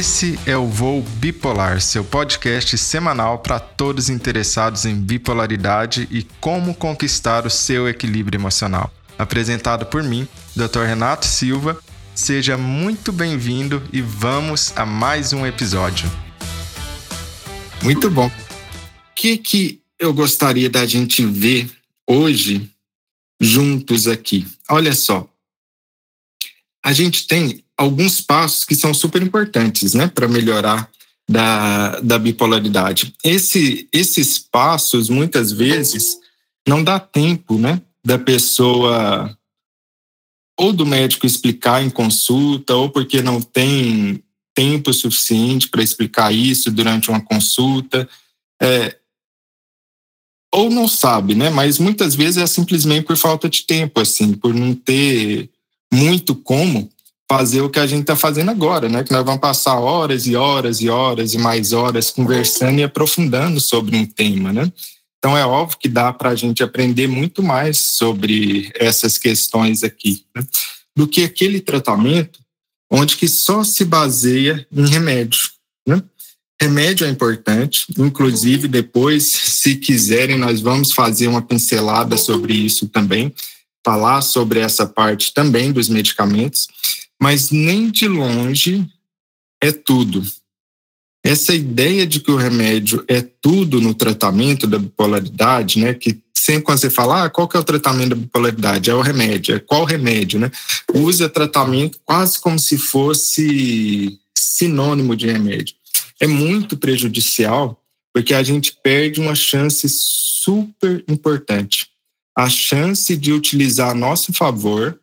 Esse é o Voo Bipolar, seu podcast semanal para todos interessados em bipolaridade e como conquistar o seu equilíbrio emocional. Apresentado por mim, Dr. Renato Silva. Seja muito bem-vindo e vamos a mais um episódio. Muito bom. O que, que eu gostaria da gente ver hoje juntos aqui? Olha só. A gente tem alguns passos que são super importantes, né, para melhorar da, da bipolaridade. Esse, esses passos, muitas vezes, não dá tempo, né, da pessoa ou do médico explicar em consulta, ou porque não tem tempo suficiente para explicar isso durante uma consulta, é, ou não sabe, né? Mas muitas vezes é simplesmente por falta de tempo, assim, por não ter muito como fazer o que a gente está fazendo agora, né? Que nós vamos passar horas e horas e horas e mais horas conversando e aprofundando sobre um tema, né? Então é óbvio que dá para a gente aprender muito mais sobre essas questões aqui, né? do que aquele tratamento onde que só se baseia em remédio, né? Remédio é importante, inclusive depois, se quiserem, nós vamos fazer uma pincelada sobre isso também, falar sobre essa parte também dos medicamentos, mas nem de longe é tudo. Essa ideia de que o remédio é tudo no tratamento da bipolaridade, né? Que sempre quando você fala, ah, qual que é o tratamento da bipolaridade? É o remédio. É qual remédio, né? Usa tratamento quase como se fosse sinônimo de remédio. É muito prejudicial porque a gente perde uma chance super importante. A chance de utilizar a nosso favor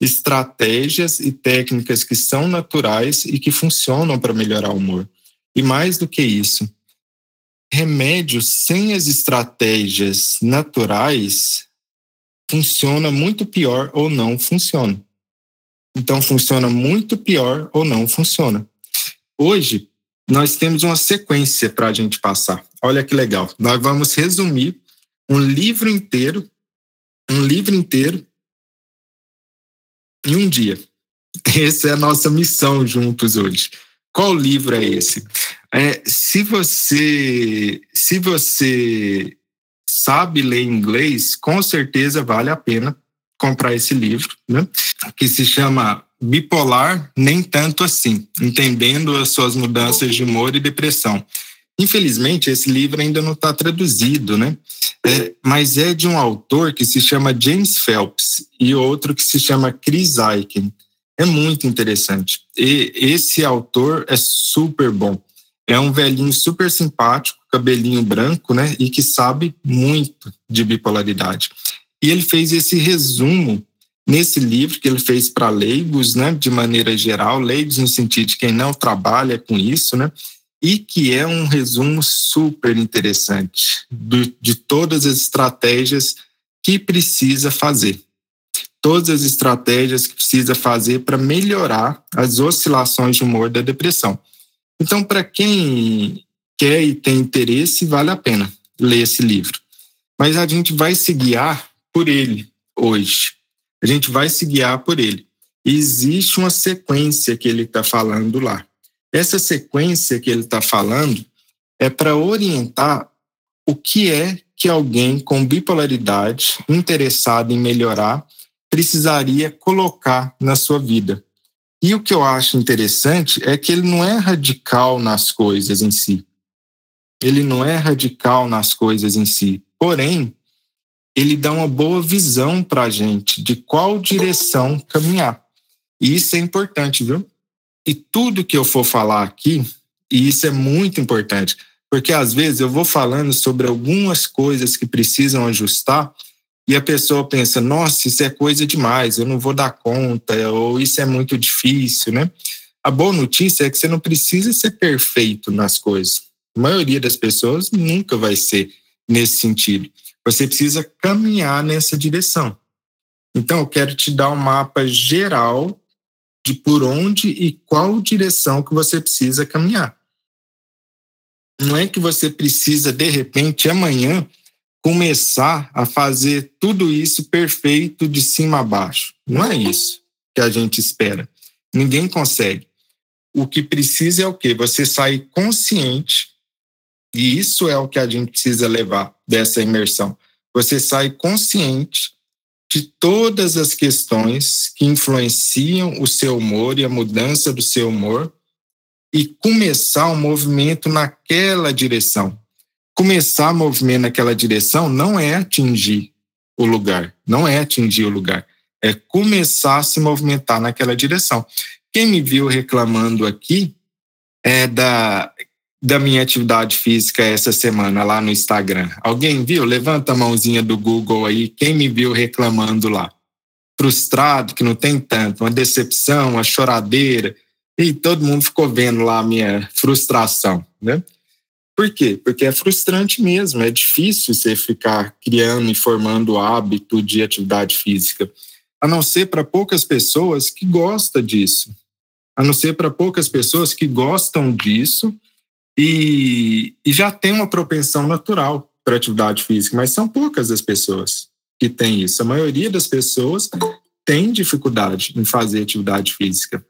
estratégias e técnicas que são naturais e que funcionam para melhorar o humor. E mais do que isso, remédios sem as estratégias naturais funciona muito pior ou não funciona. Então funciona muito pior ou não funciona. Hoje nós temos uma sequência para a gente passar. Olha que legal. Nós vamos resumir um livro inteiro, um livro inteiro em um dia. Essa é a nossa missão juntos hoje. Qual livro é esse? É, se você se você sabe ler inglês, com certeza vale a pena comprar esse livro, né? Que se chama Bipolar Nem Tanto Assim, entendendo as suas mudanças de humor e depressão. Infelizmente, esse livro ainda não está traduzido, né? É, mas é de um autor que se chama James Phelps e outro que se chama Chris Aiken. É muito interessante. E esse autor é super bom. É um velhinho super simpático, cabelinho branco, né? E que sabe muito de bipolaridade. E ele fez esse resumo nesse livro que ele fez para leigos, né? De maneira geral, leigos no sentido de quem não trabalha com isso, né? E que é um resumo super interessante do, de todas as estratégias que precisa fazer. Todas as estratégias que precisa fazer para melhorar as oscilações de humor da depressão. Então, para quem quer e tem interesse, vale a pena ler esse livro. Mas a gente vai se guiar por ele hoje. A gente vai se guiar por ele. Existe uma sequência que ele está falando lá. Essa sequência que ele está falando é para orientar o que é que alguém com bipolaridade, interessado em melhorar, precisaria colocar na sua vida. E o que eu acho interessante é que ele não é radical nas coisas em si. Ele não é radical nas coisas em si. Porém, ele dá uma boa visão para a gente de qual direção caminhar. E isso é importante, viu? E tudo que eu for falar aqui, e isso é muito importante, porque às vezes eu vou falando sobre algumas coisas que precisam ajustar e a pessoa pensa, nossa, isso é coisa demais, eu não vou dar conta, ou isso é muito difícil, né? A boa notícia é que você não precisa ser perfeito nas coisas. A maioria das pessoas nunca vai ser nesse sentido. Você precisa caminhar nessa direção. Então, eu quero te dar um mapa geral de por onde e qual direção que você precisa caminhar. Não é que você precisa, de repente, amanhã, começar a fazer tudo isso perfeito de cima a baixo. Não é isso que a gente espera. Ninguém consegue. o que precisa é o quê? Você sair consciente, e isso é o que a gente precisa levar dessa imersão. Você sai consciente de todas as questões que influenciam o seu humor e a mudança do seu humor e começar um movimento naquela direção. Começar movimento naquela direção não é atingir o lugar, não é atingir o lugar, é começar a se movimentar naquela direção. Quem me viu reclamando aqui é da, da minha atividade física essa semana lá no Instagram. Alguém viu? Levanta a mãozinha do Google aí. Quem me viu reclamando lá? Frustrado, que não tem tanto, uma decepção, uma choradeira. E todo mundo ficou vendo lá a minha frustração, né? Por quê? Porque é frustrante mesmo, é difícil você ficar criando e formando o hábito de atividade física a não ser para poucas pessoas que gostam disso, a não ser para poucas pessoas que gostam disso e, e já tem uma propensão natural para atividade física, mas são poucas as pessoas que têm isso. A maioria das pessoas tem dificuldade em fazer atividade física.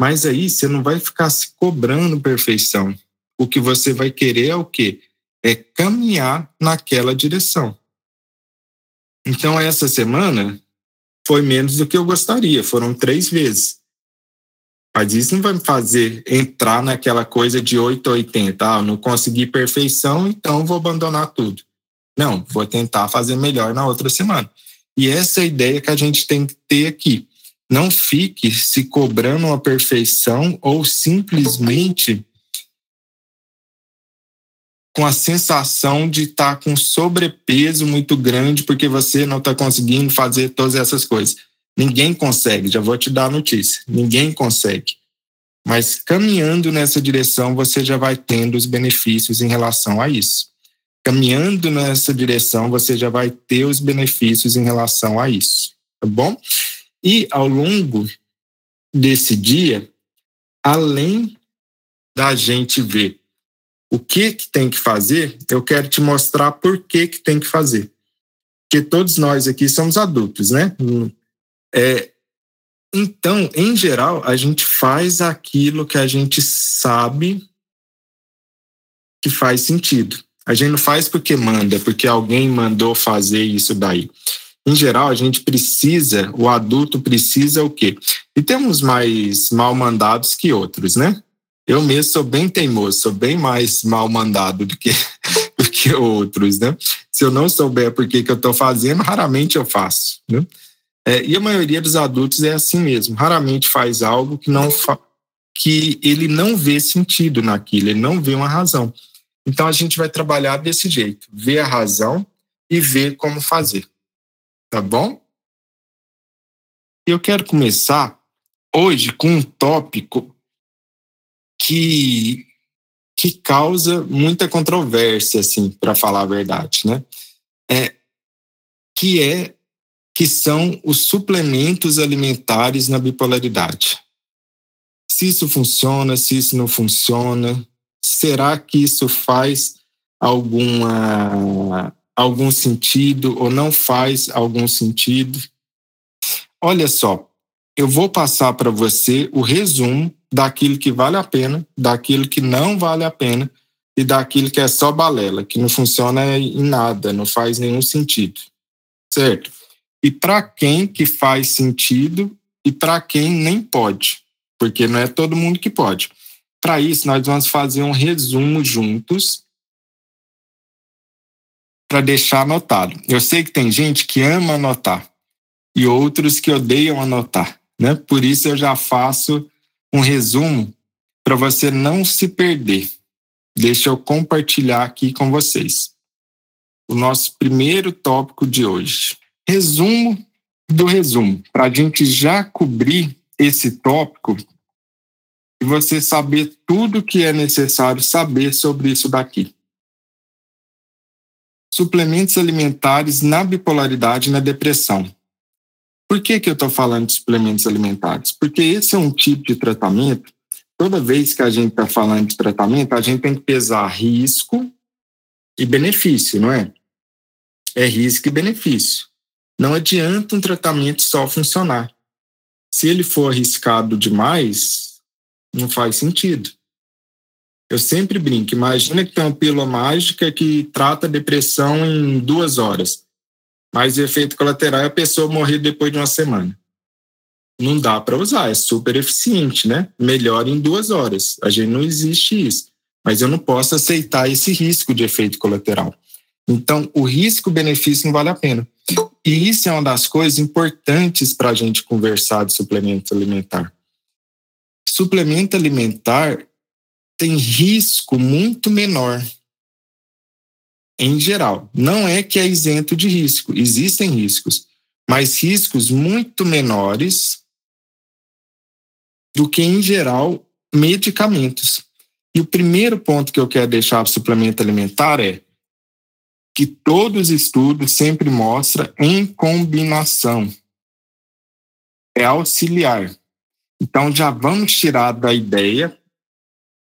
Mas aí você não vai ficar se cobrando perfeição. O que você vai querer é o quê? É caminhar naquela direção. Então, essa semana, foi menos do que eu gostaria, foram três vezes. Mas isso não vai me fazer entrar naquela coisa de 8 a 80. Ah, não consegui perfeição, então vou abandonar tudo. Não, vou tentar fazer melhor na outra semana. E essa é a ideia que a gente tem que ter aqui. Não fique se cobrando uma perfeição ou simplesmente com a sensação de estar tá com sobrepeso muito grande porque você não está conseguindo fazer todas essas coisas. Ninguém consegue, já vou te dar a notícia. Ninguém consegue. Mas caminhando nessa direção, você já vai tendo os benefícios em relação a isso. Caminhando nessa direção, você já vai ter os benefícios em relação a isso, tá bom? E ao longo desse dia, além da gente ver o que, que tem que fazer, eu quero te mostrar por que, que tem que fazer. Porque todos nós aqui somos adultos, né? É, então, em geral, a gente faz aquilo que a gente sabe que faz sentido. A gente não faz porque manda, porque alguém mandou fazer isso daí. Em geral, a gente precisa, o adulto precisa o quê? E temos mais mal mandados que outros, né? Eu mesmo sou bem teimoso, sou bem mais mal mandado do que, do que outros, né? Se eu não souber por que, que eu estou fazendo, raramente eu faço, né? É, e a maioria dos adultos é assim mesmo, raramente faz algo que não fa que ele não vê sentido naquilo, ele não vê uma razão. Então a gente vai trabalhar desse jeito, ver a razão e ver como fazer. Tá bom? Eu quero começar hoje com um tópico que, que causa muita controvérsia, assim, para falar a verdade, né? É, que é que são os suplementos alimentares na bipolaridade. Se isso funciona, se isso não funciona, será que isso faz alguma algum sentido ou não faz algum sentido? Olha só, eu vou passar para você o resumo daquilo que vale a pena, daquilo que não vale a pena e daquilo que é só balela, que não funciona em nada, não faz nenhum sentido. Certo? E para quem que faz sentido e para quem nem pode, porque não é todo mundo que pode. Para isso, nós vamos fazer um resumo juntos para deixar anotado. Eu sei que tem gente que ama anotar e outros que odeiam anotar, né? Por isso eu já faço um resumo para você não se perder. Deixa eu compartilhar aqui com vocês. O nosso primeiro tópico de hoje. Resumo do resumo. Para a gente já cobrir esse tópico e você saber tudo que é necessário saber sobre isso daqui. Suplementos alimentares na bipolaridade e na depressão. Por que, que eu estou falando de suplementos alimentares? Porque esse é um tipo de tratamento. Toda vez que a gente está falando de tratamento, a gente tem que pesar risco e benefício, não é? É risco e benefício. Não adianta um tratamento só funcionar. Se ele for arriscado demais, Não faz sentido. Eu sempre brinco. Imagina que tem uma pílula mágica que trata a depressão em duas horas. Mas o efeito colateral é a pessoa morrer depois de uma semana. Não dá para usar, é super eficiente, né? Melhor em duas horas. A gente não existe isso. Mas eu não posso aceitar esse risco de efeito colateral. Então, o risco-benefício não vale a pena. E isso é uma das coisas importantes para a gente conversar de suplemento alimentar. Suplemento alimentar tem risco muito menor. Em geral, não é que é isento de risco, existem riscos, mas riscos muito menores do que, em geral, medicamentos. E o primeiro ponto que eu quero deixar para o suplemento alimentar é que todos os estudos sempre mostram em combinação. É auxiliar. Então já vamos tirar da ideia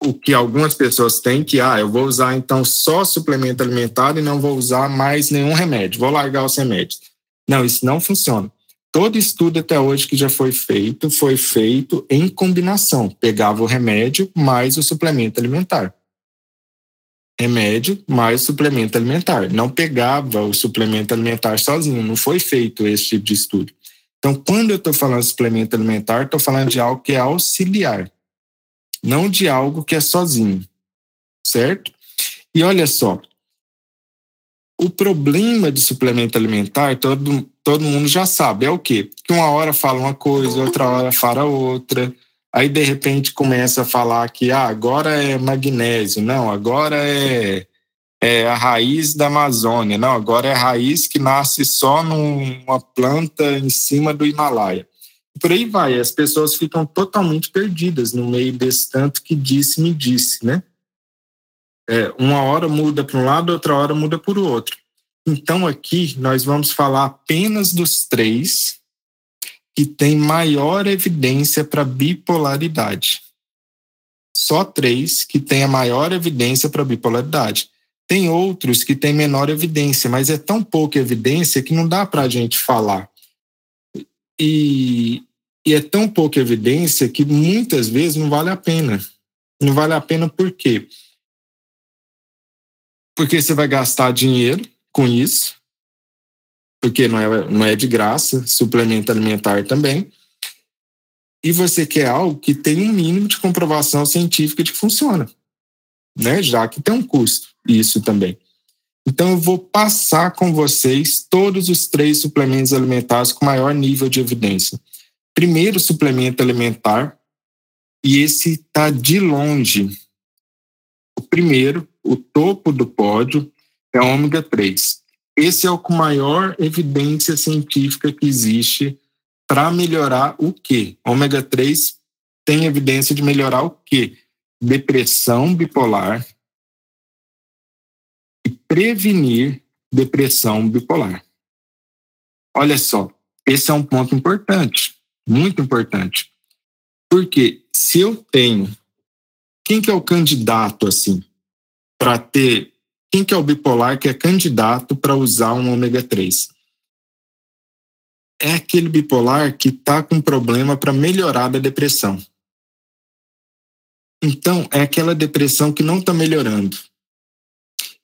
o que algumas pessoas têm que, ah, eu vou usar então só suplemento alimentar e não vou usar mais nenhum remédio, vou largar os remédios. Não, isso não funciona. Todo estudo até hoje que já foi feito foi feito em combinação. Pegava o remédio mais o suplemento alimentar. Remédio mais suplemento alimentar. Não pegava o suplemento alimentar sozinho. Não foi feito esse tipo de estudo. Então, quando eu estou falando de suplemento alimentar, estou falando de algo que é auxiliar não de algo que é sozinho, certo? E olha só, o problema de suplemento alimentar, todo, todo mundo já sabe, é o quê? Que uma hora fala uma coisa, outra hora fala outra, aí de repente começa a falar que ah, agora é magnésio, não, agora é, é a raiz da Amazônia, não, agora é a raiz que nasce só numa planta em cima do Himalaia por aí vai. As pessoas ficam totalmente perdidas no meio desse tanto que disse, me disse, né? É, uma hora muda para um lado, outra hora muda para o outro. Então, aqui nós vamos falar apenas dos três que têm maior evidência para bipolaridade. Só três que têm a maior evidência para bipolaridade. Tem outros que têm menor evidência, mas é tão pouca evidência que não dá para a gente falar. E, e é tão pouca evidência que muitas vezes não vale a pena. Não vale a pena por quê? Porque você vai gastar dinheiro com isso, porque não é, não é de graça, suplemento alimentar também. E você quer algo que tem um mínimo de comprovação científica de que funciona, né? Já que tem um custo, isso também. Então, eu vou passar com vocês todos os três suplementos alimentares com maior nível de evidência primeiro suplemento alimentar e esse está de longe. O primeiro, o topo do pódio, é ômega 3. Esse é o com maior evidência científica que existe para melhorar o quê? Ômega 3 tem evidência de melhorar o quê? Depressão bipolar e prevenir depressão bipolar. Olha só, esse é um ponto importante muito importante. Porque se eu tenho. Quem que é o candidato, assim, para ter. Quem que é o bipolar que é candidato para usar um ômega 3? É aquele bipolar que está com problema para melhorar da depressão. Então, é aquela depressão que não está melhorando.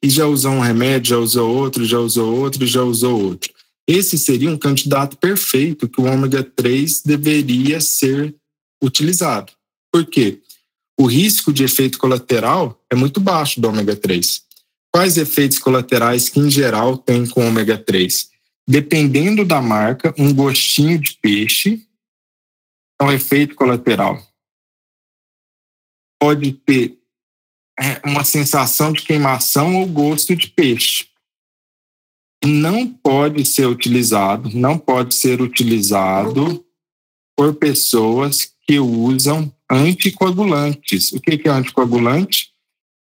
E já usou um remédio, já usou outro, já usou outro, já usou outro. Esse seria um candidato perfeito que o ômega 3 deveria ser utilizado. Por quê? O risco de efeito colateral é muito baixo do ômega 3. Quais efeitos colaterais que, em geral, tem com ômega 3? Dependendo da marca, um gostinho de peixe é um efeito colateral. Pode ter é, uma sensação de queimação ou gosto de peixe não pode ser utilizado, não pode ser utilizado por pessoas que usam anticoagulantes. O que é anticoagulante?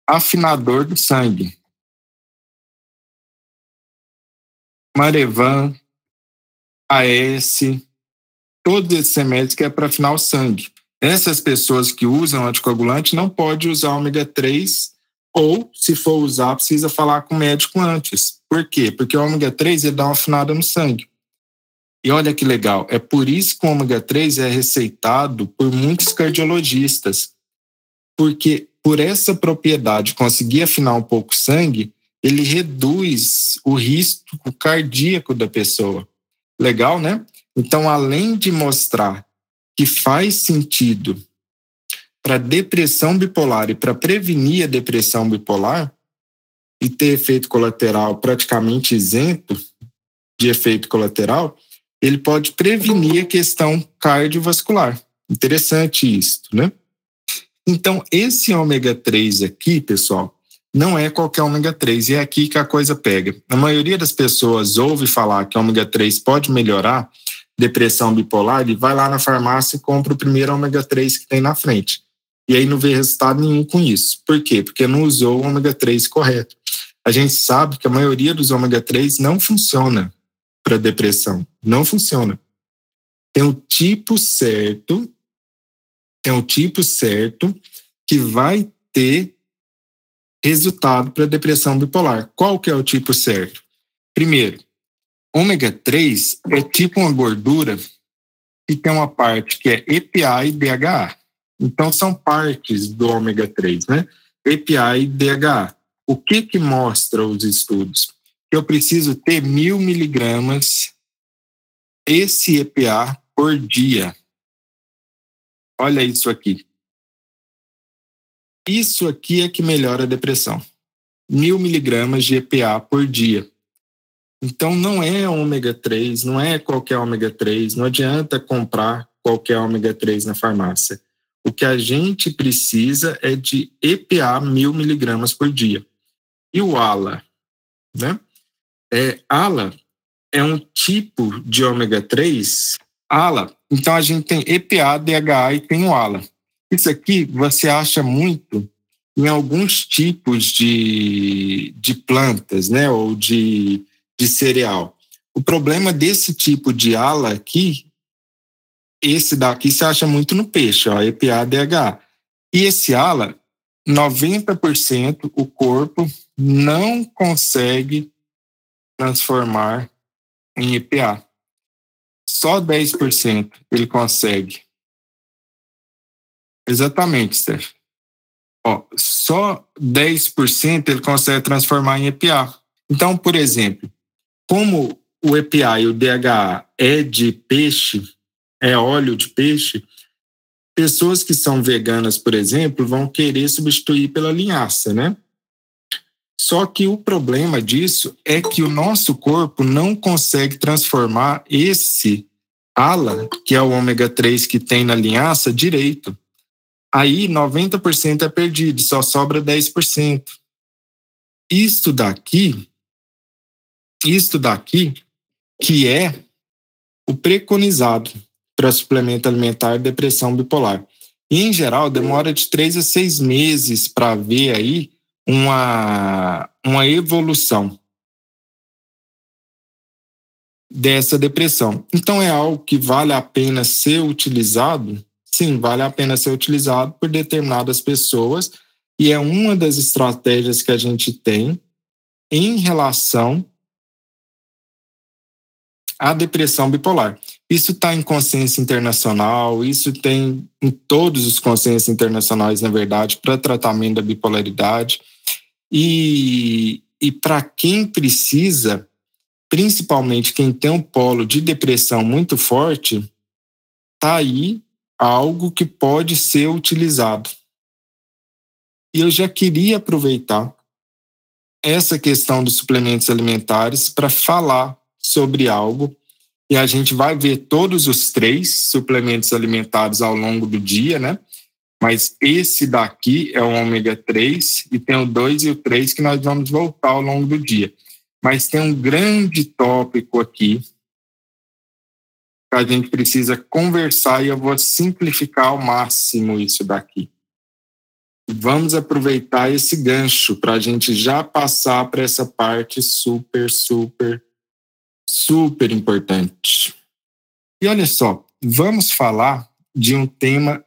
Afinador do sangue. Marevan, AS, todos esses remédios que é para afinar o sangue. Essas pessoas que usam anticoagulante não podem usar ômega 3 ou, se for usar, precisa falar com o médico antes. Por quê? Porque o ômega 3 ele dá uma afinada no sangue. E olha que legal, é por isso que o ômega 3 é receitado por muitos cardiologistas. porque por essa propriedade conseguir afinar um pouco o sangue, ele reduz o risco cardíaco da pessoa. Legal, né? Então, além de mostrar que faz sentido para depressão bipolar e para prevenir a depressão bipolar e ter efeito colateral praticamente isento de efeito colateral, ele pode prevenir a questão cardiovascular. Interessante isso, né? Então, esse ômega 3 aqui, pessoal, não é qualquer ômega 3, e é aqui que a coisa pega. A maioria das pessoas ouve falar que ômega 3 pode melhorar depressão bipolar e vai lá na farmácia e compra o primeiro ômega 3 que tem na frente. E aí não vê resultado nenhum com isso. Por quê? Porque não usou o ômega 3 correto. A gente sabe que a maioria dos ômega 3 não funciona para depressão. Não funciona. Tem o tipo certo, tem o tipo certo que vai ter resultado para depressão bipolar. Qual que é o tipo certo? Primeiro, ômega 3 é tipo uma gordura que tem uma parte que é EPA e DHA. Então são partes do ômega 3, né? EPA e DHA. O que que mostra os estudos? Que eu preciso ter mil miligramas esse EPA por dia. Olha isso aqui. Isso aqui é que melhora a depressão. Mil miligramas de EPA por dia. Então não é ômega 3, não é qualquer ômega 3, não adianta comprar qualquer ômega 3 na farmácia. O que a gente precisa é de EPA mil miligramas por dia. E o ALA, né? É, ALA é um tipo de ômega 3. ALA, então a gente tem EPA, DHA e tem o ALA. Isso aqui você acha muito em alguns tipos de, de plantas, né, ou de, de cereal. O problema desse tipo de ala aqui, esse daqui você acha muito no peixe, ó, EPA-DH. E esse ala, 90% o corpo não consegue transformar em EPA. Só 10% ele consegue. Exatamente, Steph. Ó, só 10% ele consegue transformar em EPA. Então, por exemplo, como o EPA e o DHA é de peixe, é óleo de peixe, pessoas que são veganas, por exemplo, vão querer substituir pela linhaça, né? Só que o problema disso é que o nosso corpo não consegue transformar esse ALA, que é o ômega 3 que tem na linhaça, direito. Aí 90% é perdido, só sobra 10%. Isto daqui, isto daqui, que é o preconizado para suplemento alimentar depressão bipolar. E, em geral, demora de três a seis meses para ver aí uma, uma evolução dessa depressão. Então, é algo que vale a pena ser utilizado sim, vale a pena ser utilizado por determinadas pessoas e é uma das estratégias que a gente tem em relação à depressão bipolar. Isso está em consciência internacional, isso tem em todos os consensos internacionais, na verdade, para tratamento da bipolaridade. E, e para quem precisa, principalmente quem tem um polo de depressão muito forte, está aí algo que pode ser utilizado. E eu já queria aproveitar essa questão dos suplementos alimentares para falar sobre algo e a gente vai ver todos os três suplementos alimentares ao longo do dia, né? Mas esse daqui é o ômega 3 e tem o 2 e o 3 que nós vamos voltar ao longo do dia. Mas tem um grande tópico aqui a gente precisa conversar e eu vou simplificar ao máximo isso daqui. Vamos aproveitar esse gancho para a gente já passar para essa parte super, super, super importante. E olha só, vamos falar de um tema,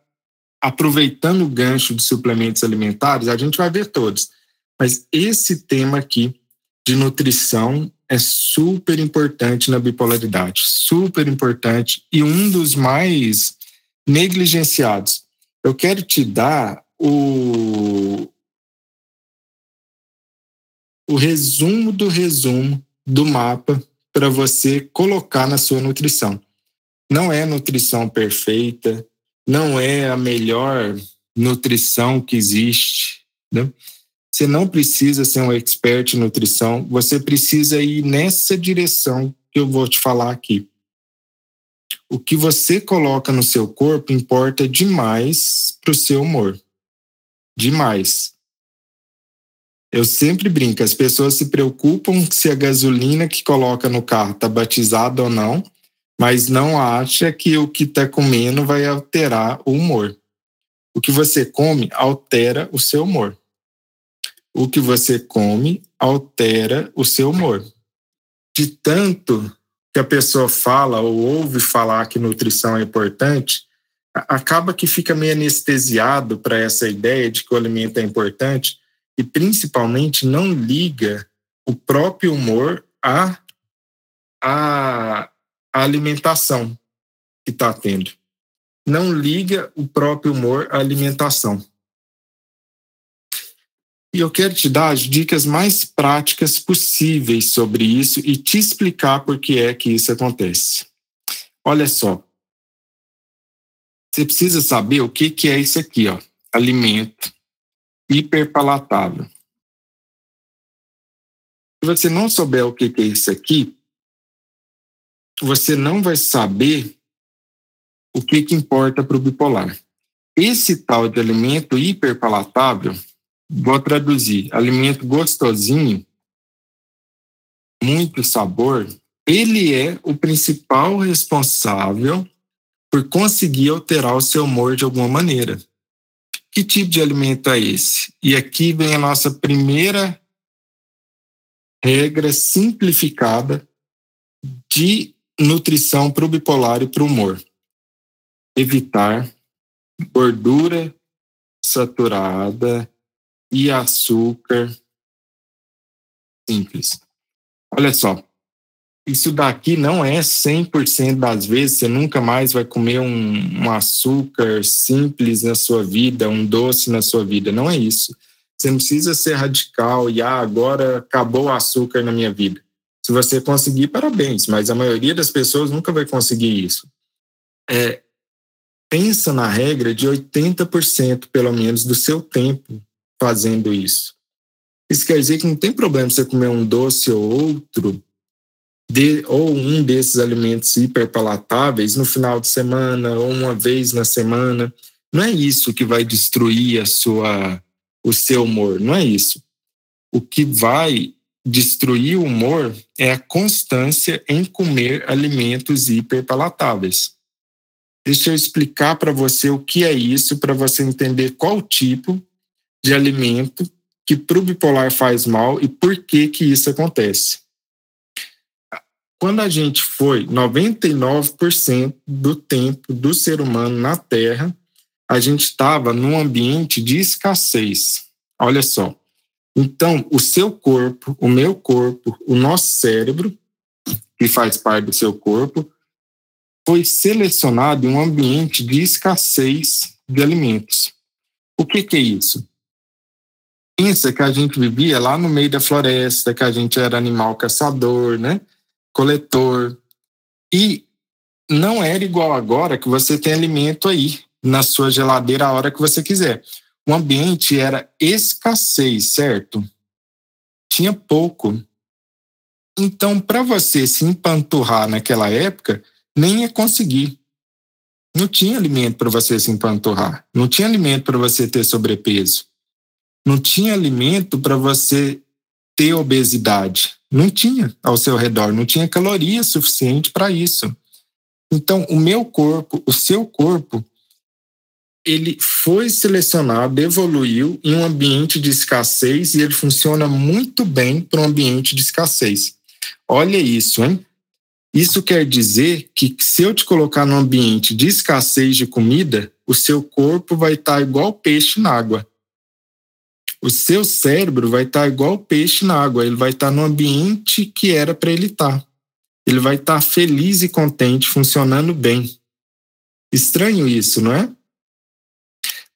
aproveitando o gancho de suplementos alimentares, a gente vai ver todos, mas esse tema aqui de nutrição é super importante na bipolaridade, super importante e um dos mais negligenciados. Eu quero te dar o, o resumo do resumo do mapa para você colocar na sua nutrição. Não é nutrição perfeita, não é a melhor nutrição que existe. Né? Você não precisa ser um expert em nutrição, você precisa ir nessa direção que eu vou te falar aqui. O que você coloca no seu corpo importa demais para o seu humor. Demais. Eu sempre brinco, as pessoas se preocupam se a gasolina que coloca no carro está batizada ou não, mas não acha que o que está comendo vai alterar o humor. O que você come altera o seu humor. O que você come altera o seu humor. De tanto que a pessoa fala ou ouve falar que nutrição é importante, acaba que fica meio anestesiado para essa ideia de que o alimento é importante e principalmente não liga o próprio humor à, à, alimentação que está tendo. Não liga o próprio humor à alimentação. E eu quero te dar as dicas mais práticas possíveis sobre isso e te explicar por que é que isso acontece. Olha só. Você precisa saber o que, que é isso aqui, ó. Alimento hiperpalatável. Se você não souber o que, que é isso aqui, você não vai saber o que, que importa para o bipolar. Esse tal de alimento hiperpalatável Vou traduzir. Alimento gostosinho, muito sabor, ele é o principal responsável por conseguir alterar o seu humor de alguma maneira. Que tipo de alimento é esse? E aqui vem a nossa primeira regra simplificada de nutrição para o bipolar e para o humor. Evitar gordura saturada, e açúcar simples. Olha só, isso daqui não é 100% das vezes, você nunca mais vai comer um, um, açúcar simples na sua vida, um doce na sua vida, não é isso. Você não precisa ser radical e ah, agora acabou o açúcar na minha vida. Se você conseguir, parabéns, mas a maioria das pessoas nunca vai conseguir isso. É, pensa na regra de 80% pelo menos do seu tempo fazendo isso. Isso quer dizer que não tem problema você comer um doce ou outro, de, ou um desses alimentos hiperpalatáveis no final de semana ou uma vez na semana. Não é isso que vai destruir a sua, o seu humor, não é isso. O que vai destruir o humor é a constância em comer alimentos hiperpalatáveis. Deixa eu explicar para você o que é isso, para você entender qual tipo de alimento que para o bipolar faz mal e por que que isso acontece. Quando a gente foi 99% do tempo do ser humano na Terra, a gente estava num ambiente de escassez. Olha só. Então, o seu corpo, o meu corpo, o nosso cérebro, que faz parte do seu corpo, foi selecionado em um ambiente de escassez de alimentos. O que, que é isso? Pensa que a gente vivia lá no meio da floresta, que a gente era animal caçador, né? Coletor. E não era igual agora que você tem alimento aí na sua geladeira a hora que você quiser. O ambiente era escassez, certo? Tinha pouco. Então, para você se empanturrar naquela época, nem ia conseguir. Não tinha alimento para você se empanturrar. Não tinha alimento para você ter sobrepeso. Não tinha alimento para você ter obesidade. Não tinha ao seu redor, não tinha caloria suficiente para isso. Então, o meu corpo, o seu corpo, ele foi selecionado, evoluiu em um ambiente de escassez e ele funciona muito bem para um ambiente de escassez. Olha isso, hein? Isso quer dizer que se eu te colocar num ambiente de escassez de comida, o seu corpo vai estar igual peixe na água o seu cérebro vai estar igual o peixe na água, ele vai estar no ambiente que era para ele estar. Ele vai estar feliz e contente, funcionando bem. Estranho isso, não é?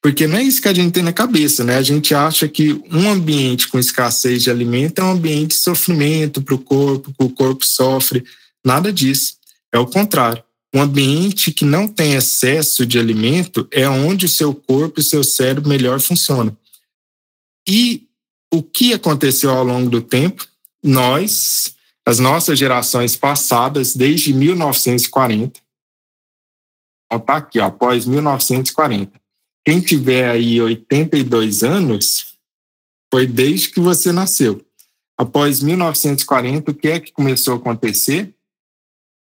Porque não é isso que a gente tem na cabeça, né? A gente acha que um ambiente com escassez de alimento é um ambiente de sofrimento para o corpo, que o corpo sofre. Nada disso. É o contrário. Um ambiente que não tem excesso de alimento é onde o seu corpo e o seu cérebro melhor funcionam. E o que aconteceu ao longo do tempo? Nós, as nossas gerações passadas, desde 1940, está aqui, ó, após 1940. Quem tiver aí 82 anos, foi desde que você nasceu. Após 1940, o que é que começou a acontecer?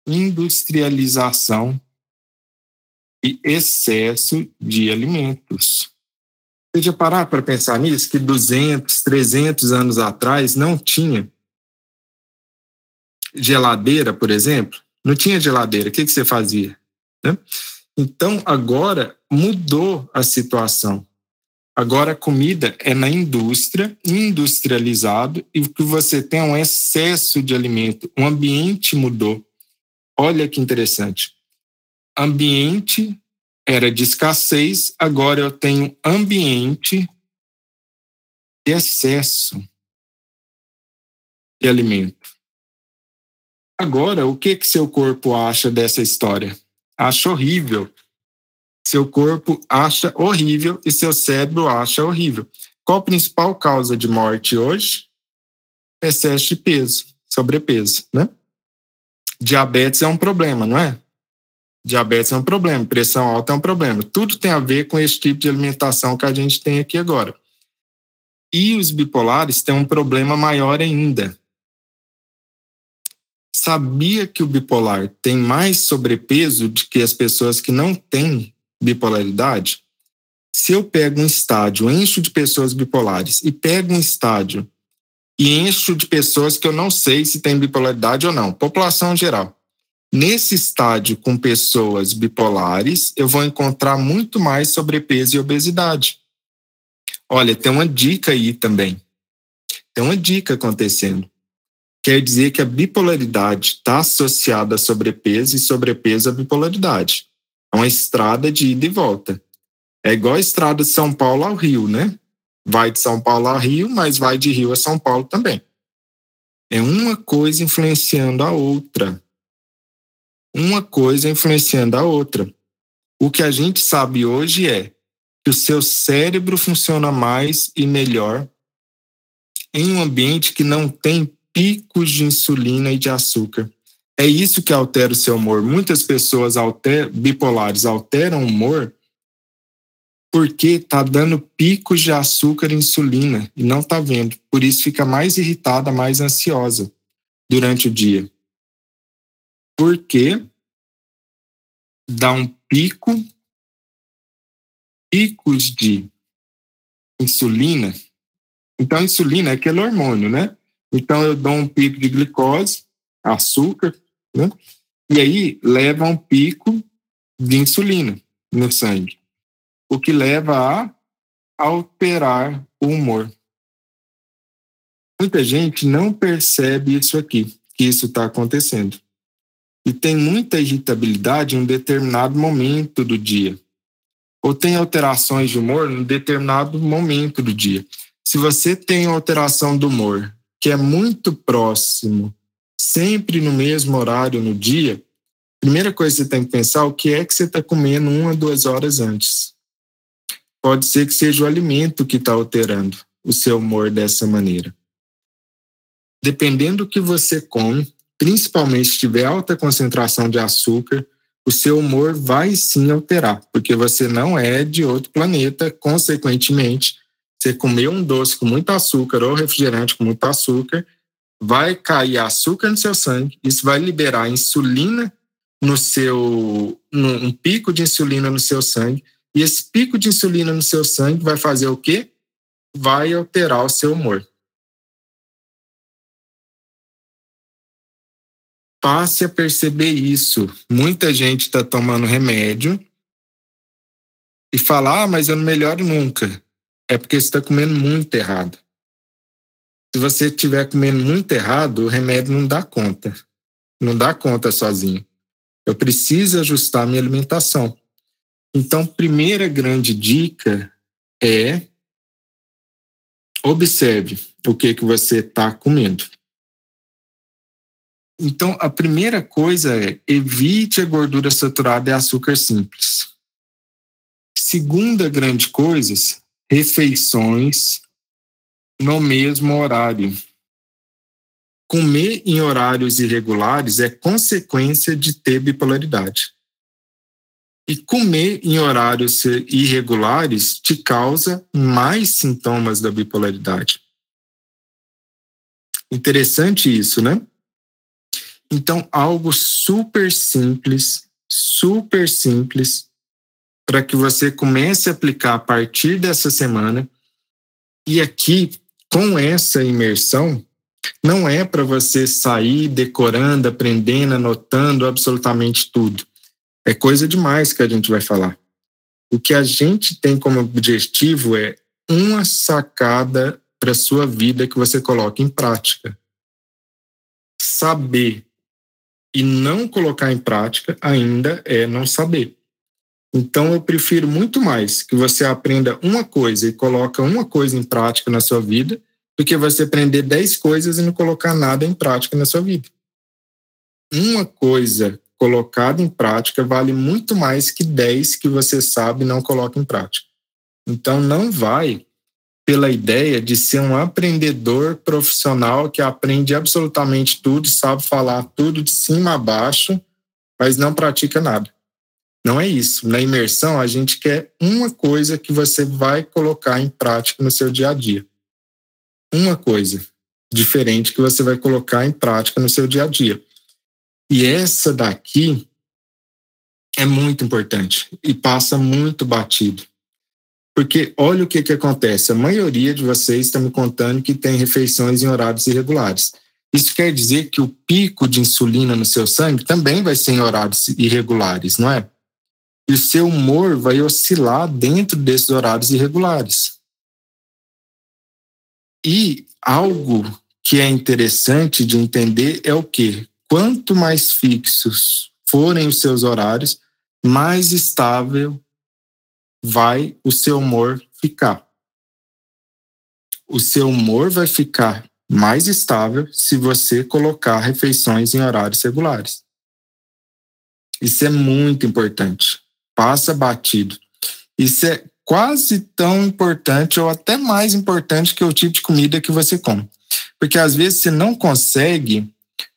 Industrialização e excesso de alimentos. Você já parar para pensar nisso? Que 200, 300 anos atrás não tinha geladeira, por exemplo? Não tinha geladeira. O que, que você fazia? Né? Então, agora mudou a situação. Agora a comida é na indústria, industrializado, e que você tem é um excesso de alimento. O ambiente mudou. Olha que interessante. Ambiente era de escassez, agora eu tenho ambiente de excesso de alimento. Agora, o que que seu corpo acha dessa história? Acha horrível. Seu corpo acha horrível e seu cérebro acha horrível. Qual a principal causa de morte hoje? Excesso de peso, sobrepeso, né? Diabetes é um problema, não é? Diabetes é um problema, pressão alta é um problema. Tudo tem a ver com esse tipo de alimentação que a gente tem aqui agora. E os bipolares têm um problema maior ainda. Sabia que o bipolar tem mais sobrepeso do que as pessoas que não têm bipolaridade? Se eu pego um estádio, encho de pessoas bipolares e pego um estádio e encho de pessoas que eu não sei se tem bipolaridade ou não, população geral. Nesse estádio com pessoas bipolares, eu vou encontrar muito mais sobrepeso e obesidade. Olha, tem uma dica aí também. Tem uma dica acontecendo. Quer dizer que a bipolaridade está associada a sobrepeso e sobrepeso à bipolaridade. É uma estrada de ida e volta. É igual a estrada de São Paulo ao Rio, né? Vai de São Paulo ao Rio, mas vai de Rio a São Paulo também. É uma coisa influenciando a outra uma coisa influenciando a outra. O que a gente sabe hoje é que o seu cérebro funciona mais e melhor em um ambiente que não tem picos de insulina e de açúcar. É isso que altera o seu humor. Muitas pessoas alter, bipolares alteram o humor porque está dando picos de açúcar e insulina e não está vendo. Por isso fica mais irritada, mais ansiosa durante o dia porque dá um pico, picos de insulina. Então, insulina é aquele hormônio, né? Então, eu dou um pico de glicose, açúcar, né? E aí leva um pico de insulina no sangue, o que leva a alterar o humor. Muita gente não percebe isso aqui, que isso está acontecendo e tem muita irritabilidade em um determinado momento do dia, ou tem alterações de humor em um determinado momento do dia. Se você tem alteração do humor que é muito próximo, sempre no mesmo horário no dia, primeira coisa que você tem que pensar o que é que você está comendo uma, duas horas antes. Pode ser que seja o alimento que está alterando o seu humor dessa maneira. Dependendo do que você come, principalmente se tiver alta concentração de açúcar, o seu humor vai sim alterar, porque você não é de outro planeta, consequentemente, você comeu um doce com muito açúcar ou refrigerante com muito açúcar, vai cair açúcar no seu sangue, isso vai liberar insulina no seu um pico de insulina no seu sangue, e esse pico de insulina no seu sangue vai fazer o quê? Vai alterar o seu humor. Passe a perceber isso. Muita gente está tomando remédio e fala, ah, mas eu não melhoro nunca. É porque você está comendo muito errado. Se você estiver comendo muito errado, o remédio não dá conta. Não dá conta sozinho. Eu preciso ajustar minha alimentação. Então, primeira grande dica é observe o que que você está comendo. Então, a primeira coisa é evite a gordura saturada e açúcar simples. Segunda grande coisa, refeições no mesmo horário. Comer em horários irregulares é consequência de ter bipolaridade. E comer em horários irregulares te causa mais sintomas da bipolaridade. Interessante isso, né? Então, algo super simples, super simples, para que você comece a aplicar a partir dessa semana. E aqui, com essa imersão, não é para você sair decorando, aprendendo, anotando absolutamente tudo. É coisa demais que a gente vai falar. O que a gente tem como objetivo é uma sacada para sua vida que você coloque em prática. Saber e não colocar em prática ainda é não saber. Então eu prefiro muito mais que você aprenda uma coisa e coloque uma coisa em prática na sua vida do que você aprender dez coisas e não colocar nada em prática na sua vida. Uma coisa colocada em prática vale muito mais que dez que você sabe e não coloca em prática. Então não vai pela ideia de ser um aprendedor profissional que aprende absolutamente tudo, sabe falar tudo de cima a baixo, mas não pratica nada. Não é isso. Na imersão, a gente quer uma coisa que você vai colocar em prática no seu dia a dia uma coisa diferente que você vai colocar em prática no seu dia a dia. E essa daqui é muito importante e passa muito batido. Porque olha o que, que acontece: a maioria de vocês está me contando que tem refeições em horários irregulares. Isso quer dizer que o pico de insulina no seu sangue também vai ser em horários irregulares, não é? E o seu humor vai oscilar dentro desses horários irregulares. E algo que é interessante de entender é o que? Quanto mais fixos forem os seus horários, mais estável vai o seu humor ficar. O seu humor vai ficar mais estável se você colocar refeições em horários regulares. Isso é muito importante. Passa batido. Isso é quase tão importante ou até mais importante que o tipo de comida que você come. Porque às vezes você não consegue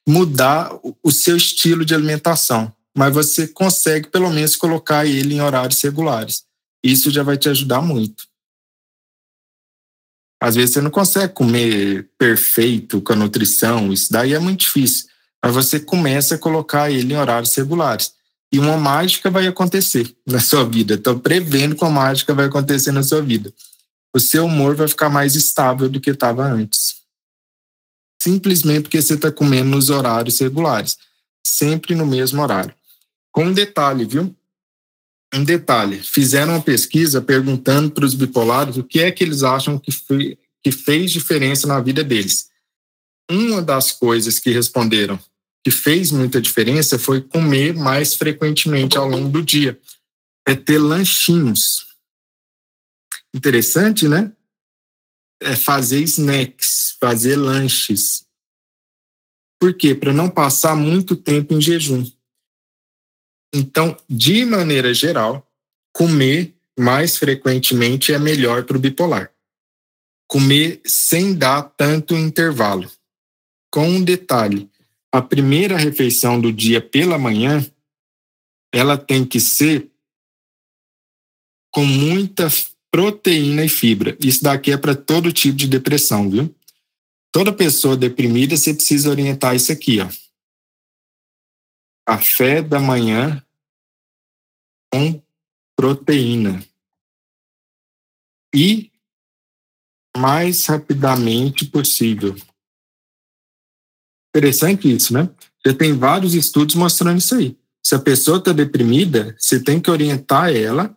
mudar o seu estilo de alimentação, mas você consegue pelo menos colocar ele em horários regulares. Isso já vai te ajudar muito. Às vezes você não consegue comer perfeito com a nutrição, isso daí é muito difícil. Mas você começa a colocar ele em horários regulares e uma mágica vai acontecer na sua vida. Estou prevendo que uma mágica vai acontecer na sua vida. O seu humor vai ficar mais estável do que estava antes. Simplesmente porque você está comendo nos horários regulares, sempre no mesmo horário. Com um detalhe, viu? Um detalhe: fizeram uma pesquisa perguntando para os bipolares o que é que eles acham que, foi, que fez diferença na vida deles. Uma das coisas que responderam que fez muita diferença foi comer mais frequentemente ao longo do dia. É ter lanchinhos. Interessante, né? É fazer snacks, fazer lanches. Por quê? Para não passar muito tempo em jejum. Então, de maneira geral, comer mais frequentemente é melhor para o bipolar. Comer sem dar tanto intervalo. Com um detalhe: a primeira refeição do dia pela manhã, ela tem que ser com muita proteína e fibra. Isso daqui é para todo tipo de depressão, viu? Toda pessoa deprimida, você precisa orientar isso aqui, ó. Café da manhã com proteína. E mais rapidamente possível. Interessante isso, né? Já tem vários estudos mostrando isso aí. Se a pessoa está deprimida, você tem que orientar ela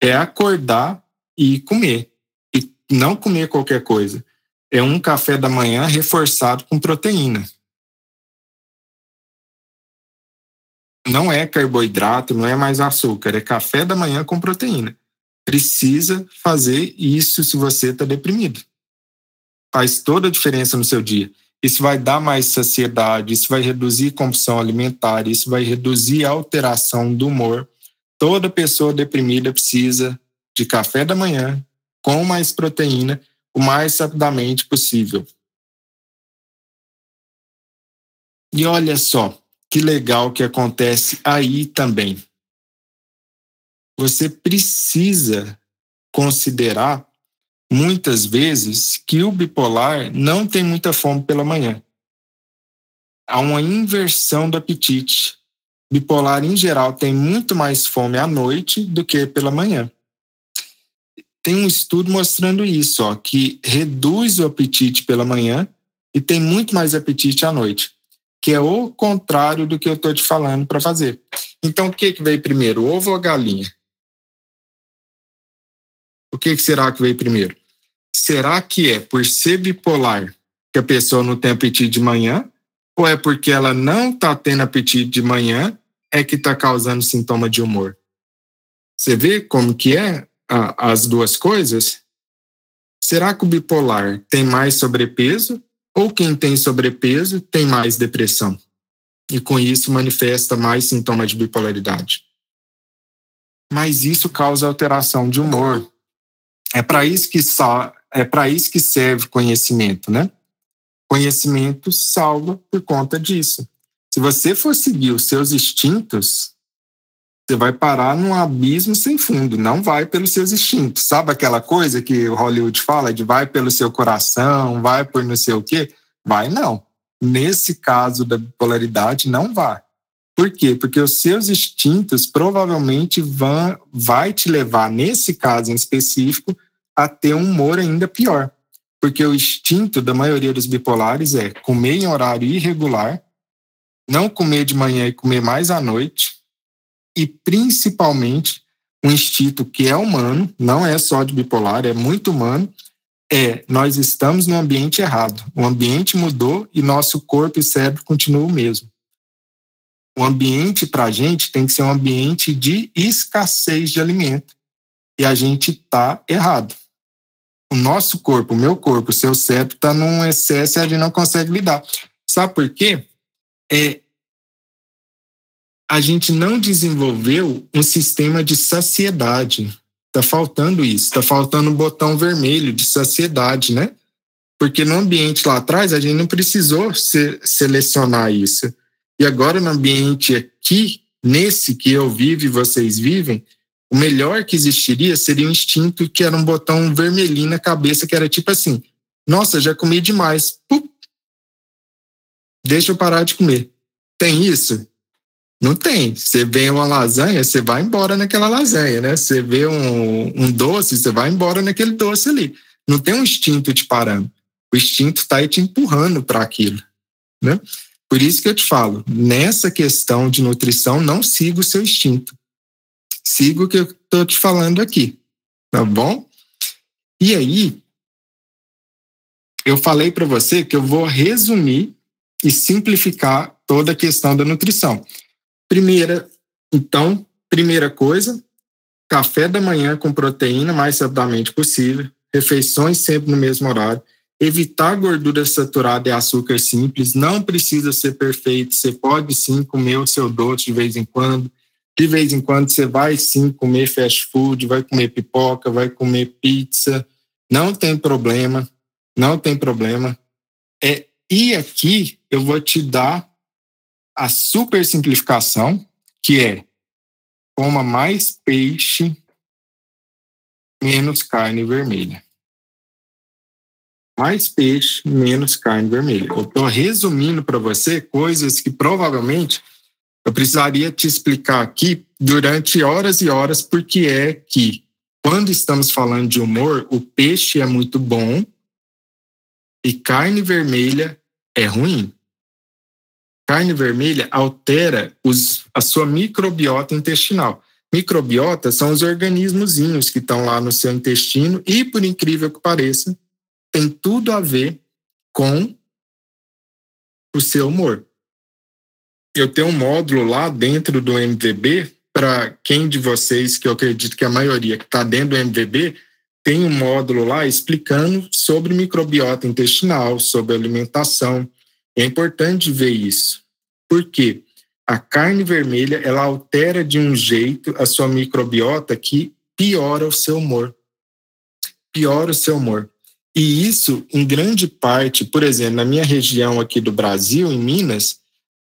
é acordar e comer. E não comer qualquer coisa. É um café da manhã reforçado com proteína. Não é carboidrato, não é mais açúcar, é café da manhã com proteína. Precisa fazer isso se você está deprimido. Faz toda a diferença no seu dia. Isso vai dar mais saciedade, isso vai reduzir compulsão alimentar, isso vai reduzir a alteração do humor. Toda pessoa deprimida precisa de café da manhã com mais proteína o mais rapidamente possível. E olha só que legal que acontece aí também. Você precisa considerar muitas vezes que o bipolar não tem muita fome pela manhã. Há uma inversão do apetite. Bipolar, em geral, tem muito mais fome à noite do que pela manhã. Tem um estudo mostrando isso, ó, que reduz o apetite pela manhã e tem muito mais apetite à noite, que é o contrário do que eu estou te falando para fazer. Então, o que, que veio primeiro, ovo ou galinha? O que, que será que veio primeiro? Será que é por ser bipolar que a pessoa não tem apetite de manhã? Ou é porque ela não está tendo apetite de manhã é que está causando sintoma de humor? Você vê como que é a, as duas coisas? Será que o bipolar tem mais sobrepeso ou quem tem sobrepeso tem mais depressão? E com isso manifesta mais sintomas de bipolaridade. Mas isso causa alteração de humor, é para isso que só é para isso que serve conhecimento, né? Conhecimento salva por conta disso. Se você for seguir os seus instintos, você vai parar num abismo sem fundo, não vai pelos seus instintos. Sabe aquela coisa que o Hollywood fala de vai pelo seu coração, vai por não sei o quê? Vai não. Nesse caso da bipolaridade, não vai. Por quê? Porque os seus instintos provavelmente vão vai te levar, nesse caso em específico, a ter um humor ainda pior. Porque o instinto da maioria dos bipolares é comer em horário irregular, não comer de manhã e comer mais à noite, e principalmente um instinto que é humano, não é só de bipolar, é muito humano, é nós estamos no ambiente errado. O ambiente mudou e nosso corpo e cérebro continuam o mesmo. O ambiente para a gente tem que ser um ambiente de escassez de alimento. E a gente está errado. O nosso corpo, o meu corpo, o seu cérebro está num excesso e a gente não consegue lidar. Sabe por quê? É, a gente não desenvolveu um sistema de saciedade. Está faltando isso, está faltando um botão vermelho de saciedade, né? Porque no ambiente lá atrás a gente não precisou se, selecionar isso. E agora, no ambiente aqui, nesse que eu vivo e vocês vivem, o melhor que existiria seria um instinto que era um botão vermelhinho na cabeça, que era tipo assim: nossa, já comi demais. Pup, deixa eu parar de comer. Tem isso? Não tem. Você vê uma lasanha, você vai embora naquela lasanha, né? Você vê um, um doce, você vai embora naquele doce ali. Não tem um instinto te parando. O instinto está te empurrando para aquilo, né? Por isso que eu te falo, nessa questão de nutrição, não siga o seu instinto. Siga o que eu estou te falando aqui, tá bom? E aí, eu falei para você que eu vou resumir e simplificar toda a questão da nutrição. Primeira, então, primeira coisa, café da manhã com proteína mais rapidamente possível, refeições sempre no mesmo horário, evitar gordura saturada e açúcar simples, não precisa ser perfeito, você pode sim comer o seu doce de vez em quando, de vez em quando você vai sim comer fast food, vai comer pipoca, vai comer pizza, não tem problema, não tem problema. É, e aqui eu vou te dar a super simplificação, que é coma mais peixe, menos carne vermelha mais peixe, menos carne vermelha. Eu estou resumindo para você coisas que provavelmente eu precisaria te explicar aqui durante horas e horas, porque é que quando estamos falando de humor, o peixe é muito bom e carne vermelha é ruim. Carne vermelha altera os, a sua microbiota intestinal. Microbiota são os organismozinhos que estão lá no seu intestino e, por incrível que pareça, tem tudo a ver com o seu humor. eu tenho um módulo lá dentro do MVB para quem de vocês, que eu acredito que a maioria que está dentro do MVB, tem um módulo lá explicando sobre microbiota intestinal, sobre alimentação. É importante ver isso. Por quê? A carne vermelha, ela altera de um jeito a sua microbiota que piora o seu humor. Piora o seu humor. E isso, em grande parte, por exemplo, na minha região aqui do Brasil, em Minas,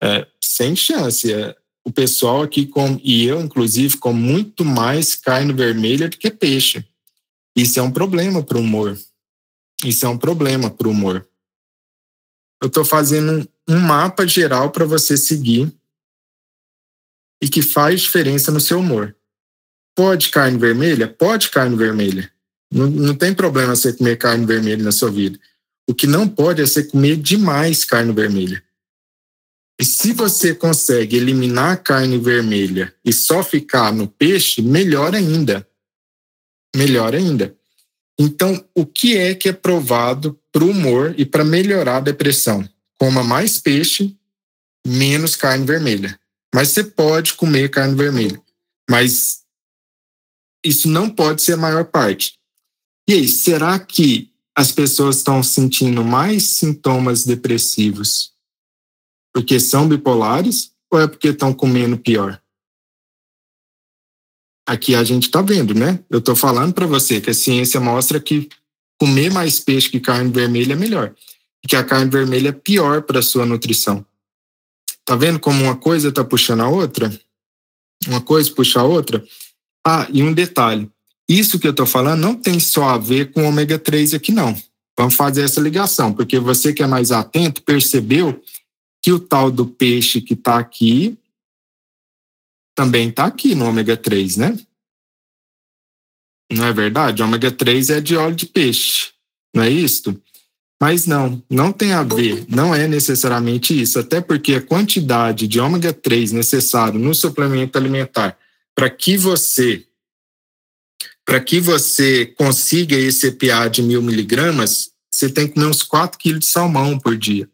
é, sem chance. É, o pessoal aqui, com, e eu, inclusive, com muito mais carne vermelha do que peixe. Isso é um problema para o humor. Isso é um problema para o humor. Eu estou fazendo um mapa geral para você seguir e que faz diferença no seu humor. Pode carne vermelha? Pode carne vermelha. Não, não tem problema você comer carne vermelha na sua vida. O que não pode é você comer demais carne vermelha. E se você consegue eliminar a carne vermelha e só ficar no peixe, melhor ainda. Melhor ainda. Então, o que é que é provado para o humor e para melhorar a depressão? Coma mais peixe, menos carne vermelha. Mas você pode comer carne vermelha. Mas isso não pode ser a maior parte. E aí, será que as pessoas estão sentindo mais sintomas depressivos porque são bipolares ou é porque estão comendo pior? Aqui a gente está vendo, né? Eu estou falando para você que a ciência mostra que comer mais peixe que carne vermelha é melhor. E que a carne vermelha é pior para a sua nutrição. Tá vendo como uma coisa está puxando a outra? Uma coisa puxa a outra? Ah, e um detalhe. Isso que eu estou falando não tem só a ver com ômega 3 aqui, não. Vamos fazer essa ligação, porque você que é mais atento percebeu que o tal do peixe que está aqui também está aqui no ômega 3, né? Não é verdade? O ômega 3 é de óleo de peixe, não é isso? Mas não, não tem a ver, não é necessariamente isso, até porque a quantidade de ômega 3 necessário no suplemento alimentar para que você para que você consiga esse EPA de mil miligramas, você tem que comer uns 4 quilos de salmão por dia.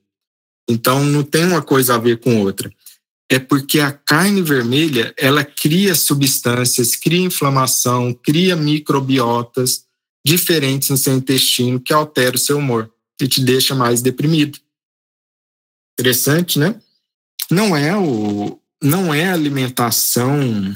Então não tem uma coisa a ver com outra. É porque a carne vermelha, ela cria substâncias, cria inflamação, cria microbiotas diferentes no seu intestino que altera o seu humor e te deixa mais deprimido. Interessante, né? Não é o não é a alimentação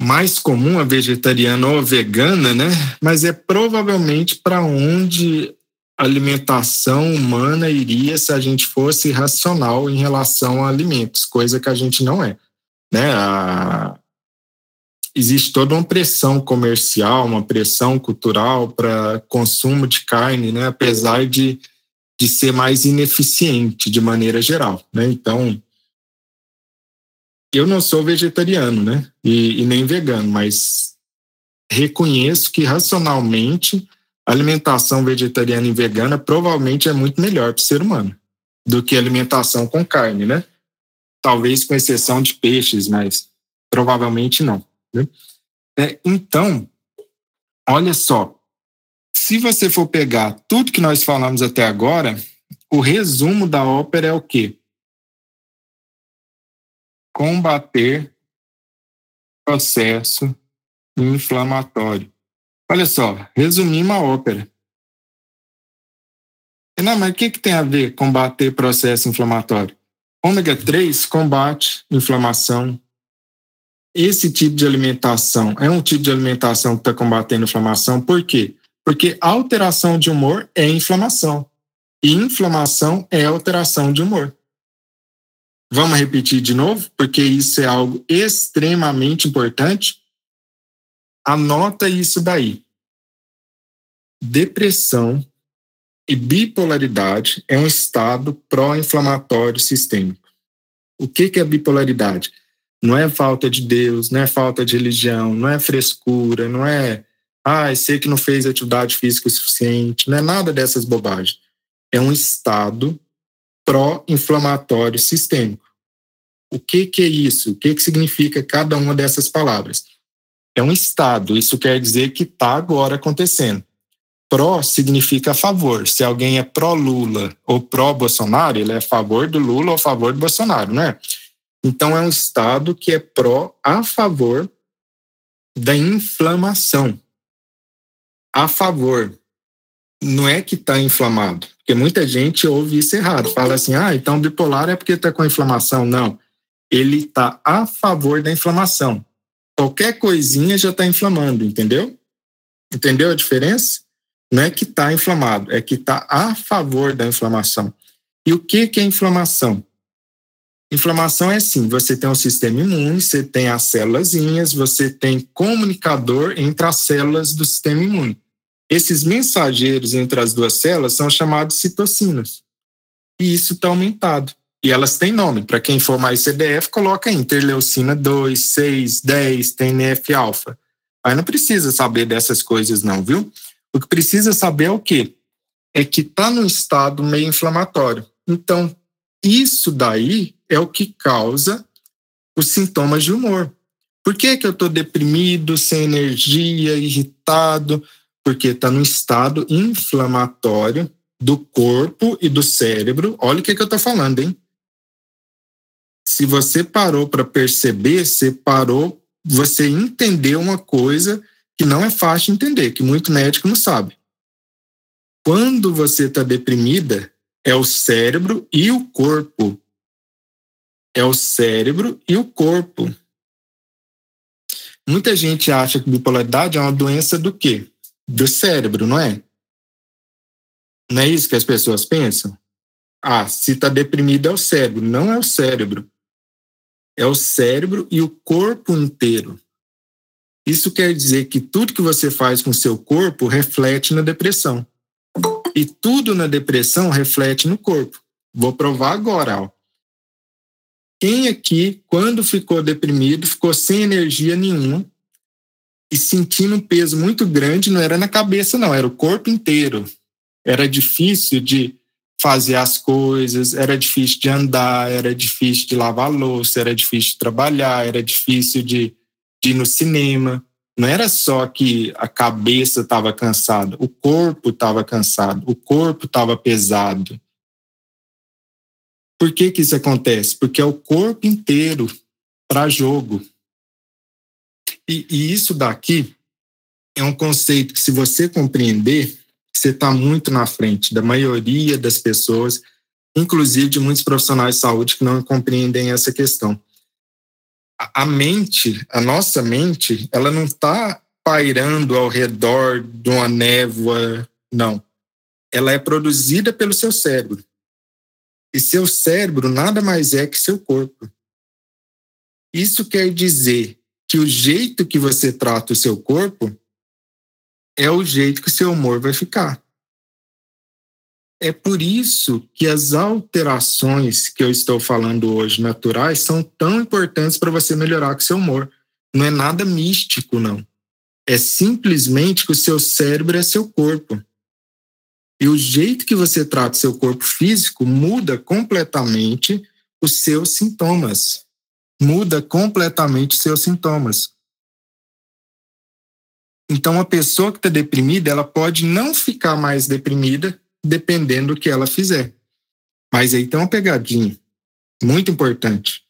mais comum a vegetariana ou a vegana, né? Mas é provavelmente para onde alimentação humana iria se a gente fosse racional em relação a alimentos, coisa que a gente não é. Né? A... Existe toda uma pressão comercial, uma pressão cultural para consumo de carne, né? apesar de, de ser mais ineficiente de maneira geral. Né? Então, eu não sou vegetariano né? e, e nem vegano, mas reconheço que racionalmente alimentação vegetariana e vegana provavelmente é muito melhor para o ser humano do que alimentação com carne, né? Talvez com exceção de peixes, mas provavelmente não. Né? É, então, olha só, se você for pegar tudo que nós falamos até agora, o resumo da ópera é o quê? Combater processo inflamatório. Olha só, resumir uma ópera. Não, mas o que, que tem a ver combater processo inflamatório? Ômega 3 combate inflamação. Esse tipo de alimentação é um tipo de alimentação que está combatendo inflamação. Por quê? Porque alteração de humor é inflamação. E inflamação é alteração de humor. Vamos repetir de novo, porque isso é algo extremamente importante. Anota isso daí depressão e bipolaridade é um estado pró-inflamatório sistêmico. O que, é bipolaridade? Não é falta de Deus, não é falta de religião, não é frescura, não é, ah, sei que não fez atividade física o suficiente, não é nada dessas bobagens. É um estado pró-inflamatório sistêmico. O que, que é isso? O que, que significa cada uma dessas palavras? É um estado, isso quer dizer que está agora acontecendo pró significa a favor. Se alguém é pró-Lula ou pró-Bolsonaro, ele é a favor do Lula ou a favor do Bolsonaro, né? Então, é um estado que é pró a favor da inflamação. A favor. Não é que está inflamado. Porque muita gente ouve isso errado. Fala assim, ah, então bipolar é porque está com inflamação. Não. Ele está a favor da inflamação. Qualquer coisinha já está inflamando, entendeu? Entendeu a diferença? Não é que está inflamado, é que está a favor da inflamação. E o que, que é inflamação? Inflamação é assim: você tem um sistema imune, você tem as célulazinhas, você tem comunicador entre as células do sistema imune. Esses mensageiros entre as duas células são chamados citocinas. E isso está aumentado. E elas têm nome. Para quem for mais CDF, coloca interleucina 2, 6, 10, TNF-alfa. Mas não precisa saber dessas coisas, não, viu? O que precisa saber é o quê? É que está no estado meio inflamatório. Então, isso daí é o que causa os sintomas de humor. Por que, que eu estou deprimido, sem energia, irritado? Porque está no estado inflamatório do corpo e do cérebro. Olha o que, que eu estou falando, hein? Se você parou para perceber, você parou, você entendeu uma coisa que não é fácil de entender, que muito médico não sabe. Quando você está deprimida, é o cérebro e o corpo. É o cérebro e o corpo. Muita gente acha que bipolaridade é uma doença do quê? Do cérebro, não é? Não é isso que as pessoas pensam? Ah, se está deprimido é o cérebro. Não é o cérebro. É o cérebro e o corpo inteiro. Isso quer dizer que tudo que você faz com seu corpo reflete na depressão. E tudo na depressão reflete no corpo. Vou provar agora. Ó. Quem aqui, quando ficou deprimido, ficou sem energia nenhuma e sentindo um peso muito grande, não era na cabeça, não, era o corpo inteiro. Era difícil de fazer as coisas, era difícil de andar, era difícil de lavar louça, era difícil de trabalhar, era difícil de de ir no cinema. Não era só que a cabeça estava cansada, o corpo estava cansado, o corpo estava pesado. Por que, que isso acontece? Porque é o corpo inteiro para jogo. E, e isso daqui é um conceito que, se você compreender, você está muito na frente da maioria das pessoas, inclusive de muitos profissionais de saúde que não compreendem essa questão a mente, a nossa mente, ela não está pairando ao redor de uma névoa, não. Ela é produzida pelo seu cérebro. E seu cérebro nada mais é que seu corpo. Isso quer dizer que o jeito que você trata o seu corpo é o jeito que o seu humor vai ficar. É por isso que as alterações que eu estou falando hoje, naturais, são tão importantes para você melhorar com seu humor. Não é nada místico, não. É simplesmente que o seu cérebro é seu corpo. E o jeito que você trata seu corpo físico muda completamente os seus sintomas. Muda completamente os seus sintomas. Então, a pessoa que está deprimida, ela pode não ficar mais deprimida dependendo do que ela fizer. Mas aí tem uma pegadinha muito importante.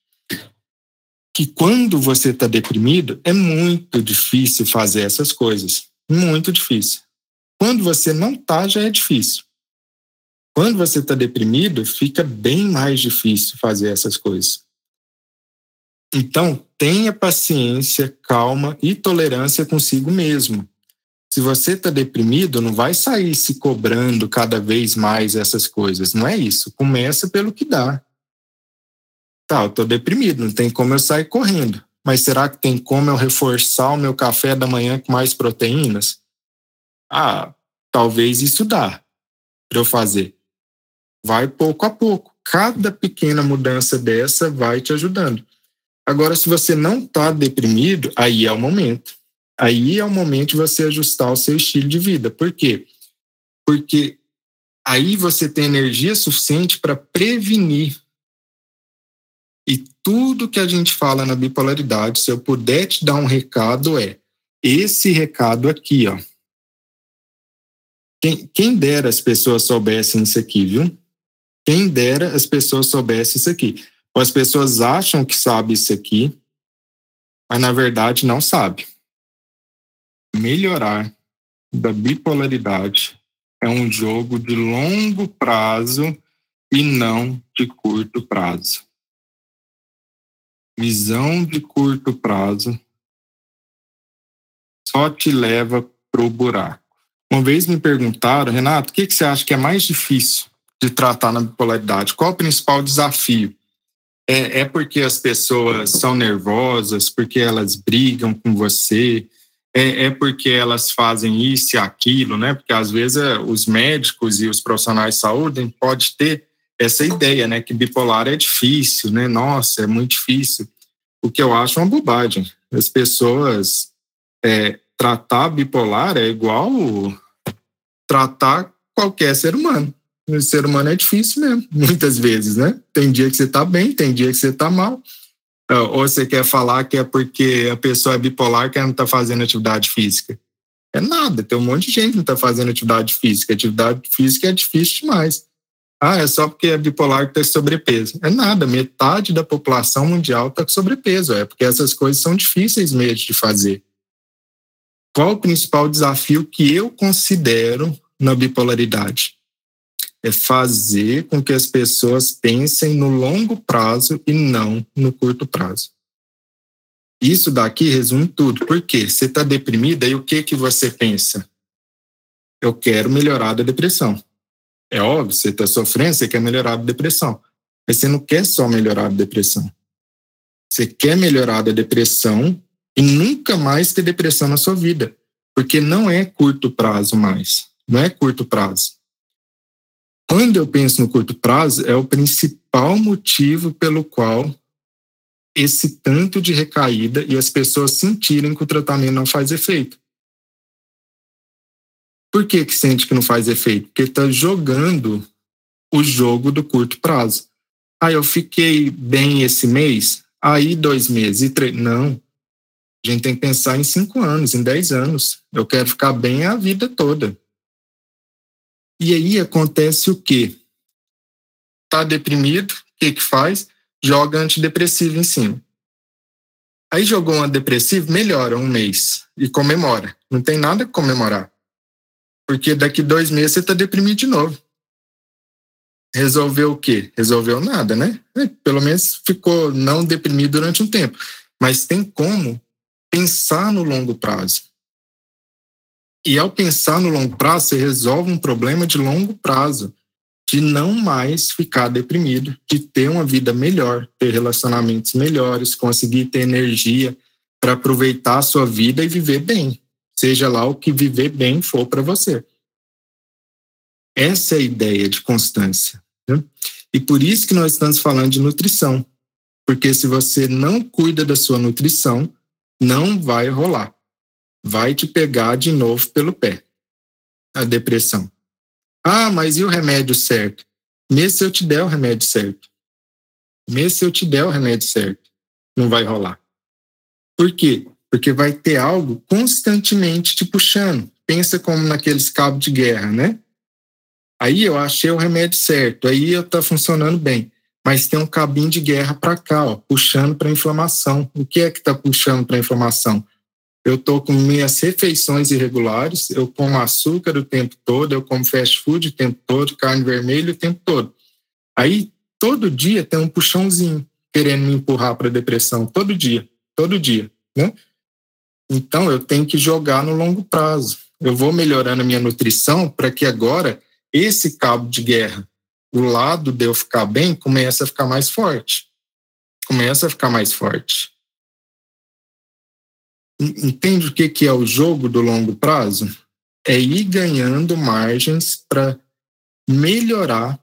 Que quando você está deprimido, é muito difícil fazer essas coisas. Muito difícil. Quando você não está, já é difícil. Quando você está deprimido, fica bem mais difícil fazer essas coisas. Então, tenha paciência, calma e tolerância consigo mesmo. Se você está deprimido, não vai sair se cobrando cada vez mais essas coisas. Não é isso. Começa pelo que dá. Tá, eu estou deprimido, não tem como eu sair correndo. Mas será que tem como eu reforçar o meu café da manhã com mais proteínas? Ah, talvez isso dá para eu fazer. Vai pouco a pouco. Cada pequena mudança dessa vai te ajudando. Agora, se você não está deprimido, aí é o momento aí é o momento de você ajustar o seu estilo de vida. Por quê? Porque aí você tem energia suficiente para prevenir. E tudo que a gente fala na bipolaridade, se eu puder te dar um recado, é esse recado aqui, ó. Quem, quem dera as pessoas soubessem isso aqui, viu? Quem dera as pessoas soubessem isso aqui. Ou as pessoas acham que sabem isso aqui, mas na verdade não sabe. Melhorar da bipolaridade é um jogo de longo prazo e não de curto prazo. Visão de curto prazo só te leva para o buraco. Uma vez me perguntaram, Renato, o que, que você acha que é mais difícil de tratar na bipolaridade? Qual o principal desafio? É, é porque as pessoas são nervosas, porque elas brigam com você, é, é, porque elas fazem isso e aquilo, né? Porque às vezes é, os médicos e os profissionais de saúde podem ter essa ideia, né? Que bipolar é difícil, né? Nossa, é muito difícil. O que eu acho uma bobagem. As pessoas é, tratar bipolar é igual tratar qualquer ser humano. O ser humano é difícil mesmo, muitas vezes, né? Tem dia que você tá bem, tem dia que você tá mal. Ah, ou você quer falar que é porque a pessoa é bipolar que não está fazendo atividade física. É nada, tem um monte de gente que não está fazendo atividade física. Atividade física é difícil demais. Ah, é só porque é bipolar que tem sobrepeso. É nada, metade da população mundial está com sobrepeso. É porque essas coisas são difíceis mesmo de fazer. Qual o principal desafio que eu considero na bipolaridade? É fazer com que as pessoas pensem no longo prazo e não no curto prazo. Isso daqui resume tudo. Por quê? Você está deprimida e o que, que você pensa? Eu quero melhorar da depressão. É óbvio, você está sofrendo, você quer melhorar da depressão. Mas você não quer só melhorar da depressão. Você quer melhorar da depressão e nunca mais ter depressão na sua vida, porque não é curto prazo mais, não é curto prazo. Quando eu penso no curto prazo, é o principal motivo pelo qual esse tanto de recaída e as pessoas sentirem que o tratamento não faz efeito. Por que, que sente que não faz efeito? Porque está jogando o jogo do curto prazo. Ah, eu fiquei bem esse mês, aí dois meses e três. Não. A gente tem que pensar em cinco anos, em dez anos. Eu quero ficar bem a vida toda. E aí acontece o quê? Tá deprimido, o que que faz? Joga antidepressivo em cima. Aí jogou um antidepressivo, melhora um mês e comemora. Não tem nada que comemorar. Porque daqui dois meses você está deprimido de novo. Resolveu o quê? Resolveu nada, né? Pelo menos ficou não deprimido durante um tempo. Mas tem como pensar no longo prazo. E ao pensar no longo prazo, você resolve um problema de longo prazo, de não mais ficar deprimido, de ter uma vida melhor, ter relacionamentos melhores, conseguir ter energia para aproveitar a sua vida e viver bem, seja lá o que viver bem for para você. Essa é a ideia de constância. Né? E por isso que nós estamos falando de nutrição. Porque se você não cuida da sua nutrição, não vai rolar. Vai te pegar de novo pelo pé. A depressão. Ah, mas e o remédio certo? Mesmo se eu te der o remédio certo. Mesmo se eu te der o remédio certo, não vai rolar. Por quê? Porque vai ter algo constantemente te puxando. Pensa como naqueles cabos de guerra, né? Aí eu achei o remédio certo, aí eu tá funcionando bem mas tem um cabinho de guerra para cá, ó, puxando para inflamação. O que é que está puxando para inflamação? Eu estou com minhas refeições irregulares, eu como açúcar o tempo todo, eu como fast food o tempo todo, carne vermelha o tempo todo. Aí, todo dia tem um puxãozinho querendo me empurrar para a depressão, todo dia, todo dia, né? Então, eu tenho que jogar no longo prazo. Eu vou melhorando a minha nutrição para que agora esse cabo de guerra o lado de eu ficar bem começa a ficar mais forte. Começa a ficar mais forte. Entende o que é o jogo do longo prazo? É ir ganhando margens para melhorar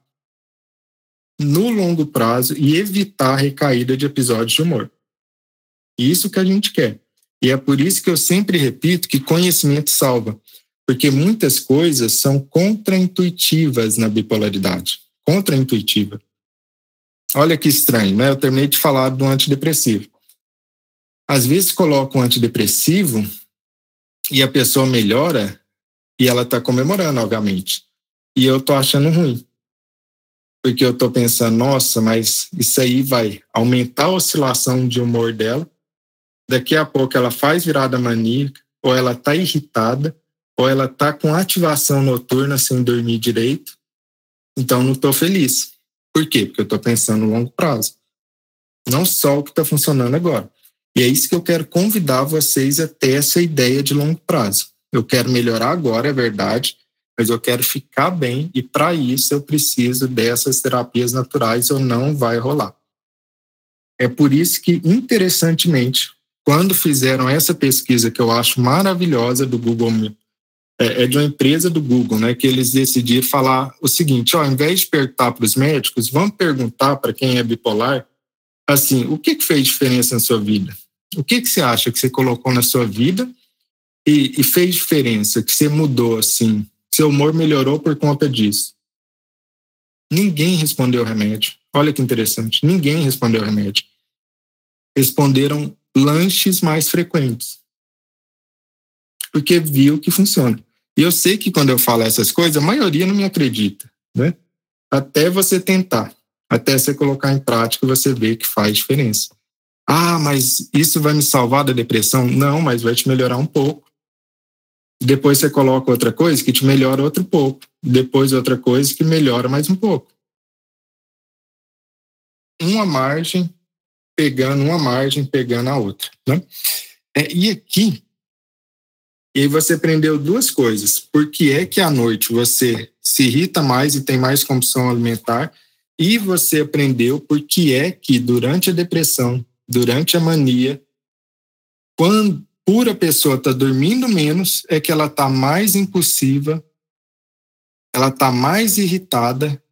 no longo prazo e evitar a recaída de episódios de humor. Isso que a gente quer. E é por isso que eu sempre repito que conhecimento salva, porque muitas coisas são contraintuitivas na bipolaridade contraintuitiva. Olha que estranho, né? Eu terminei de falar do antidepressivo. Às vezes coloca um antidepressivo e a pessoa melhora E ela está comemorando, obviamente. E eu tô achando ruim. Porque eu tô pensando, nossa, mas isso aí vai aumentar a oscilação de humor dela. Daqui a pouco ela faz virada maníaca, ou ela tá irritada, ou ela tá com ativação noturna sem dormir direito. Então não tô feliz. Por quê? Porque eu tô pensando no longo prazo. Não só o que está funcionando agora. E é isso que eu quero convidar vocês a ter essa ideia de longo prazo. Eu quero melhorar agora, é verdade, mas eu quero ficar bem e para isso eu preciso dessas terapias naturais ou não vai rolar. É por isso que, interessantemente, quando fizeram essa pesquisa que eu acho maravilhosa do Google, é, é de uma empresa do Google, né, que eles decidiram falar o seguinte: ó, ao invés de perguntar para os médicos, vamos perguntar para quem é bipolar, assim, o que, que fez diferença na sua vida? O que, que você acha que você colocou na sua vida e, e fez diferença, que você mudou assim, seu humor melhorou por conta disso? Ninguém respondeu remédio. Olha que interessante, ninguém respondeu remédio. Responderam lanches mais frequentes. Porque viu que funciona. E eu sei que quando eu falo essas coisas, a maioria não me acredita, né? Até você tentar, até você colocar em prática, você vê que faz diferença. Ah, mas isso vai me salvar da depressão? Não, mas vai te melhorar um pouco. Depois você coloca outra coisa que te melhora outro pouco. Depois outra coisa que melhora mais um pouco. Uma margem pegando uma margem, pegando a outra. Né? É, e aqui, e aí você aprendeu duas coisas. Por que é que à noite você se irrita mais e tem mais compulsão alimentar? E você aprendeu por que é que durante a depressão, durante a mania, quando a pessoa estar tá dormindo menos, é que ela está mais impulsiva, ela está mais irritada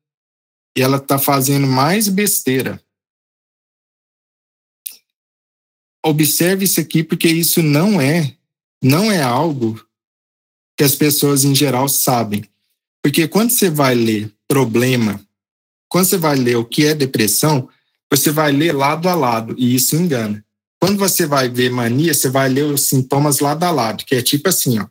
e ela está fazendo mais besteira. Observe isso aqui, porque isso não é, não é algo que as pessoas em geral sabem. Porque quando você vai ler problema, quando você vai ler o que é depressão, você vai ler lado a lado, e isso engana. Quando você vai ver mania, você vai ler os sintomas lado a lado, que é tipo assim, ó,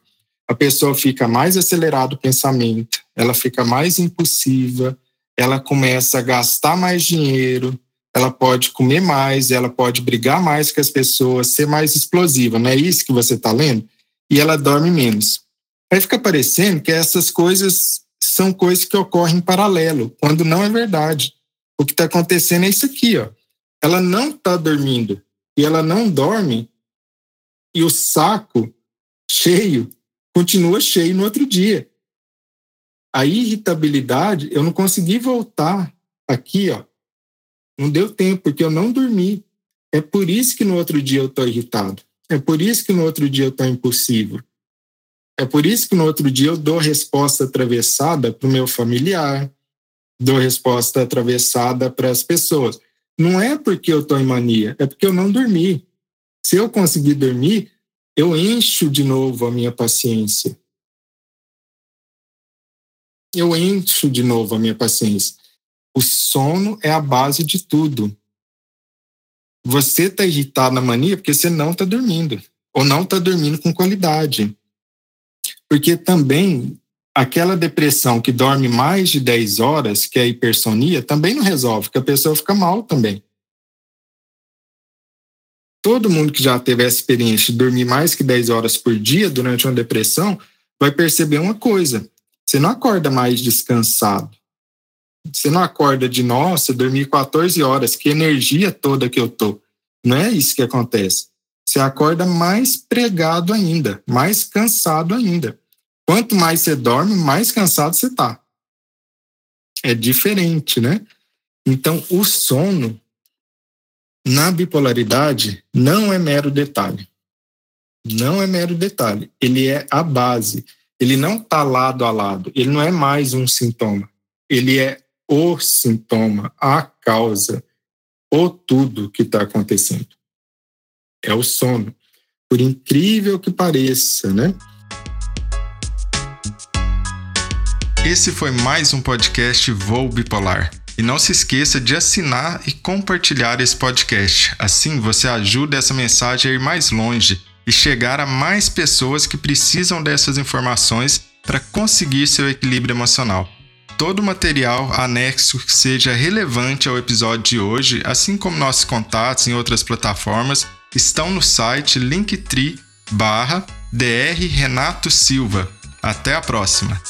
a pessoa fica mais acelerado o pensamento, ela fica mais impulsiva, ela começa a gastar mais dinheiro, ela pode comer mais, ela pode brigar mais com as pessoas, ser mais explosiva, não é isso que você está lendo? E ela dorme menos. Aí fica parecendo que essas coisas são coisas que ocorrem em paralelo, quando não é verdade. O que está acontecendo é isso aqui, ó. Ela não está dormindo, e ela não dorme, e o saco cheio continua cheio no outro dia. A irritabilidade, eu não consegui voltar aqui, ó. Não deu tempo, porque eu não dormi. É por isso que no outro dia eu estou irritado. É por isso que no outro dia eu estou impulsivo. É por isso que no outro dia eu dou resposta atravessada para o meu familiar, dou resposta atravessada para as pessoas. Não é porque eu estou em mania, é porque eu não dormi. Se eu conseguir dormir, eu encho de novo a minha paciência. Eu encho de novo a minha paciência. O sono é a base de tudo. Você está irritado na mania porque você não está dormindo, ou não está dormindo com qualidade. Porque também aquela depressão que dorme mais de 10 horas, que é a hipersonia, também não resolve, porque a pessoa fica mal também. Todo mundo que já teve essa experiência de dormir mais que 10 horas por dia durante uma depressão vai perceber uma coisa: você não acorda mais descansado. Você não acorda de, nossa, dormi 14 horas, que energia toda que eu tô. Não é isso que acontece. Você acorda mais pregado ainda, mais cansado ainda. Quanto mais você dorme, mais cansado você tá. É diferente, né? Então, o sono na bipolaridade não é mero detalhe. Não é mero detalhe. Ele é a base. Ele não está lado a lado. Ele não é mais um sintoma. Ele é o sintoma, a causa, o tudo que está acontecendo. É o sono. Por incrível que pareça, né? Esse foi mais um podcast Voo Bipolar. E não se esqueça de assinar e compartilhar esse podcast. Assim você ajuda essa mensagem a ir mais longe e chegar a mais pessoas que precisam dessas informações para conseguir seu equilíbrio emocional. Todo material anexo que seja relevante ao episódio de hoje, assim como nossos contatos em outras plataformas, estão no site linktree. Renato Silva. Até a próxima!